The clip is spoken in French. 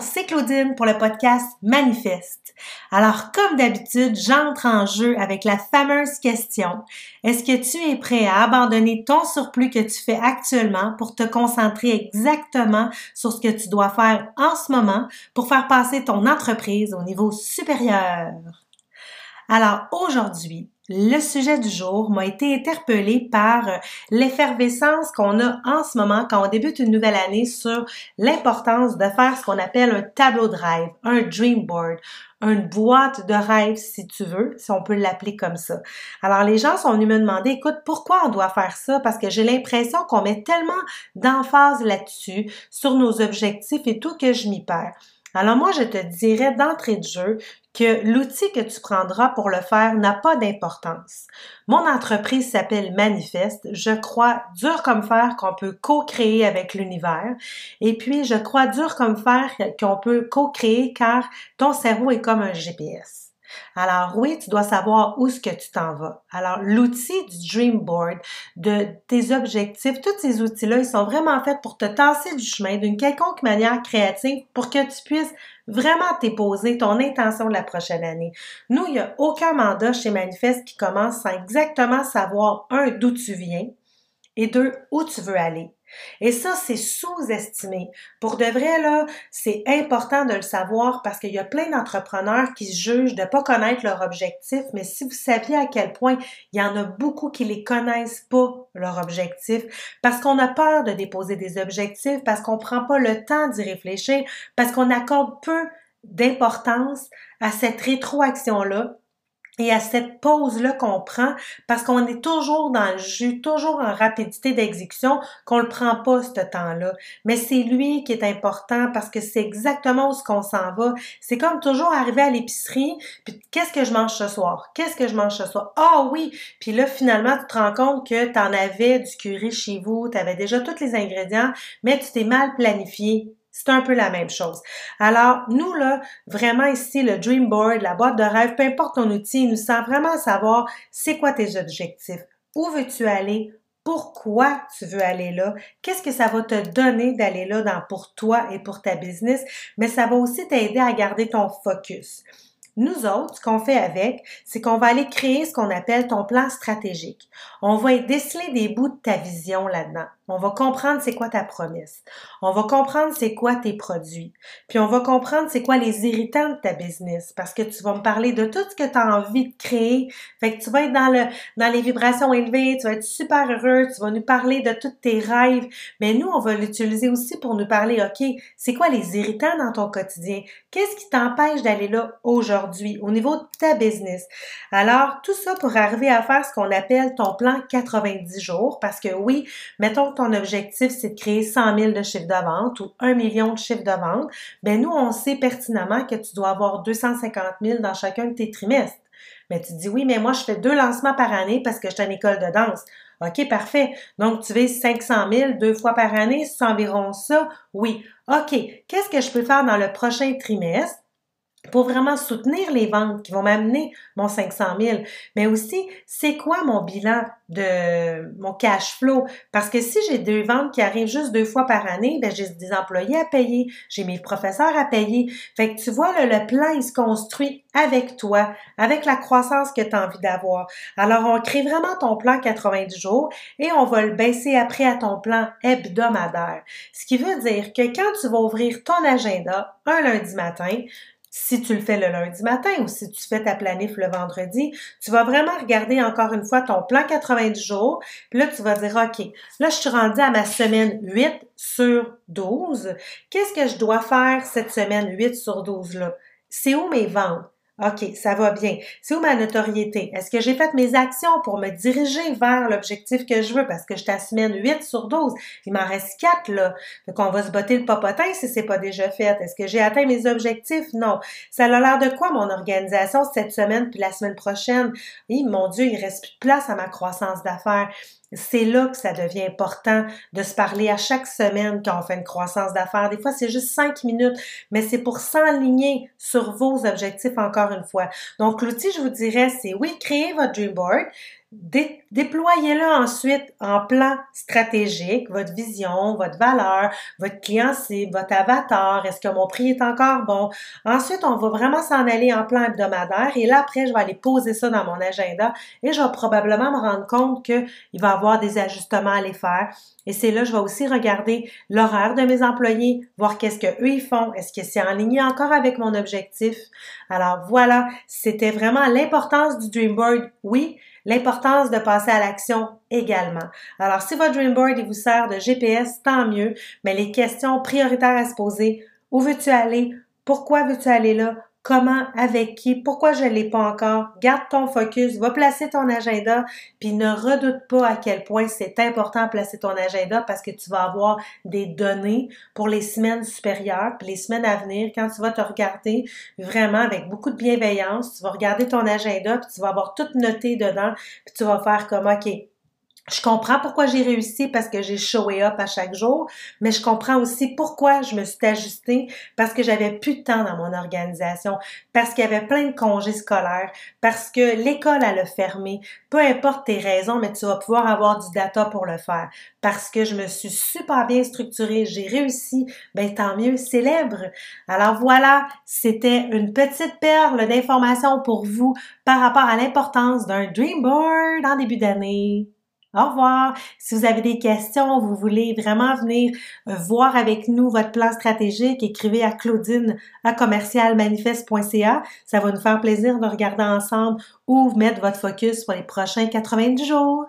C'est Claudine pour le podcast Manifeste. Alors, comme d'habitude, j'entre en jeu avec la fameuse question. Est-ce que tu es prêt à abandonner ton surplus que tu fais actuellement pour te concentrer exactement sur ce que tu dois faire en ce moment pour faire passer ton entreprise au niveau supérieur? Alors, aujourd'hui, le sujet du jour m'a été interpellé par euh, l'effervescence qu'on a en ce moment quand on débute une nouvelle année sur l'importance de faire ce qu'on appelle un tableau de rêve, un dream board, une boîte de rêve si tu veux, si on peut l'appeler comme ça. Alors les gens sont venus me demander, écoute, pourquoi on doit faire ça? Parce que j'ai l'impression qu'on met tellement d'emphase là-dessus, sur nos objectifs et tout que je m'y perds. Alors moi, je te dirais d'entrée de jeu que l'outil que tu prendras pour le faire n'a pas d'importance. Mon entreprise s'appelle Manifeste. Je crois dur comme fer qu'on peut co-créer avec l'univers. Et puis, je crois dur comme fer qu'on peut co-créer car ton cerveau est comme un GPS. Alors oui, tu dois savoir où est-ce que tu t'en vas. Alors l'outil du Dream Board, de tes objectifs, tous ces outils-là, ils sont vraiment faits pour te tasser du chemin d'une quelconque manière créative pour que tu puisses vraiment t'époser ton intention la prochaine année. Nous, il n'y a aucun mandat chez Manifeste qui commence sans exactement savoir, un, d'où tu viens et deux, où tu veux aller. Et ça, c'est sous-estimé. Pour de vrai, là, c'est important de le savoir parce qu'il y a plein d'entrepreneurs qui jugent de ne pas connaître leur objectif, mais si vous saviez à quel point il y en a beaucoup qui les connaissent pas, leur objectif, parce qu'on a peur de déposer des objectifs, parce qu'on prend pas le temps d'y réfléchir, parce qu'on accorde peu d'importance à cette rétroaction-là et à cette pause-là qu'on prend parce qu'on est toujours dans le jus, toujours en rapidité d'exécution, qu'on le prend pas ce temps-là. Mais c'est lui qui est important parce que c'est exactement où ce qu'on s'en va. C'est comme toujours arriver à l'épicerie, puis qu'est-ce que je mange ce soir? Qu'est-ce que je mange ce soir? Ah oui! Puis là, finalement, tu te rends compte que tu en avais du curry chez vous, tu avais déjà tous les ingrédients, mais tu t'es mal planifié. C'est un peu la même chose. Alors, nous, là, vraiment ici, le Dream Board, la boîte de rêve, peu importe ton outil, nous sent vraiment savoir c'est quoi tes objectifs. Où veux-tu aller? Pourquoi tu veux aller là? Qu'est-ce que ça va te donner d'aller là dans, pour toi et pour ta business? Mais ça va aussi t'aider à garder ton focus. Nous autres, ce qu'on fait avec, c'est qu'on va aller créer ce qu'on appelle ton plan stratégique. On va déceler des bouts de ta vision là-dedans. On va comprendre c'est quoi ta promesse. On va comprendre c'est quoi tes produits. Puis on va comprendre c'est quoi les irritants de ta business parce que tu vas me parler de tout ce que tu as envie de créer. Fait que tu vas être dans le dans les vibrations élevées, tu vas être super heureux, tu vas nous parler de tous tes rêves, mais nous on va l'utiliser aussi pour nous parler OK, c'est quoi les irritants dans ton quotidien? Qu'est-ce qui t'empêche d'aller là aujourd'hui au niveau de ta business? Alors tout ça pour arriver à faire ce qu'on appelle ton plan 90 jours parce que oui, mettons ton objectif, c'est de créer 100 000 de chiffre de vente ou 1 million de chiffre de vente, ben nous, on sait pertinemment que tu dois avoir 250 000 dans chacun de tes trimestres. Mais tu dis oui, mais moi, je fais deux lancements par année parce que je suis en école de danse. OK, parfait. Donc, tu vises 500 000 deux fois par année, c'est environ ça? Oui. OK. Qu'est-ce que je peux faire dans le prochain trimestre? Pour vraiment soutenir les ventes qui vont m'amener mon 500 000, mais aussi c'est quoi mon bilan de mon cash flow? Parce que si j'ai deux ventes qui arrivent juste deux fois par année, ben j'ai des employés à payer, j'ai mes professeurs à payer. Fait que tu vois le plan il se construit avec toi, avec la croissance que tu as envie d'avoir. Alors on crée vraiment ton plan 90 jours et on va le baisser après à ton plan hebdomadaire. Ce qui veut dire que quand tu vas ouvrir ton agenda un lundi matin, si tu le fais le lundi matin ou si tu fais ta planif le vendredi, tu vas vraiment regarder encore une fois ton plan 90 jours. Puis là, tu vas dire, OK, là, je suis rendue à ma semaine 8 sur 12. Qu'est-ce que je dois faire cette semaine 8 sur 12-là? C'est où mes ventes? OK, ça va bien. C'est où ma notoriété? Est-ce que j'ai fait mes actions pour me diriger vers l'objectif que je veux? Parce que je semaine 8 sur 12. Il m'en reste 4, là. Donc, on va se botter le popotin si c'est pas déjà fait. Est-ce que j'ai atteint mes objectifs? Non. Ça a l'air de quoi, mon organisation, cette semaine puis la semaine prochaine? Oui, mon Dieu, il reste plus de place à ma croissance d'affaires. C'est là que ça devient important de se parler à chaque semaine quand on fait une croissance d'affaires. Des fois, c'est juste cinq minutes, mais c'est pour s'enligner sur vos objectifs encore une fois. Donc, l'outil, je vous dirais, c'est oui, créer votre dream board, déployez-le ensuite en plan stratégique, votre vision, votre valeur, votre client cible, votre avatar, est-ce que mon prix est encore bon? Ensuite, on va vraiment s'en aller en plan hebdomadaire et là, après, je vais aller poser ça dans mon agenda et je vais probablement me rendre compte qu'il va y avoir des ajustements à les faire. Et c'est là, je vais aussi regarder l'horaire de mes employés, voir qu'est-ce que eux ils font, est-ce que c'est en ligne encore avec mon objectif? Alors voilà, c'était vraiment l'importance du Dreamboard, oui, l'importance de passer à l'action également. Alors si votre Dreamboard vous sert de GPS, tant mieux, mais les questions prioritaires à se poser, où veux-tu aller? Pourquoi veux-tu aller là? Comment, avec qui, pourquoi je ne l'ai pas encore. Garde ton focus, va placer ton agenda, puis ne redoute pas à quel point c'est important de placer ton agenda parce que tu vas avoir des données pour les semaines supérieures, puis les semaines à venir, quand tu vas te regarder vraiment avec beaucoup de bienveillance, tu vas regarder ton agenda, puis tu vas avoir tout noté dedans, puis tu vas faire comme, OK, je comprends pourquoi j'ai réussi parce que j'ai showé up à chaque jour, mais je comprends aussi pourquoi je me suis ajustée parce que j'avais plus de temps dans mon organisation, parce qu'il y avait plein de congés scolaires, parce que l'école a le fermé. Peu importe tes raisons, mais tu vas pouvoir avoir du data pour le faire. Parce que je me suis super bien structurée, j'ai réussi, ben tant mieux, célèbre. Alors voilà, c'était une petite perle d'informations pour vous par rapport à l'importance d'un dream board en début d'année. Au revoir. Si vous avez des questions, vous voulez vraiment venir euh, voir avec nous votre plan stratégique, écrivez à Claudine à commercialmanifeste.ca. Ça va nous faire plaisir de regarder ensemble où mettre votre focus pour les prochains 90 jours.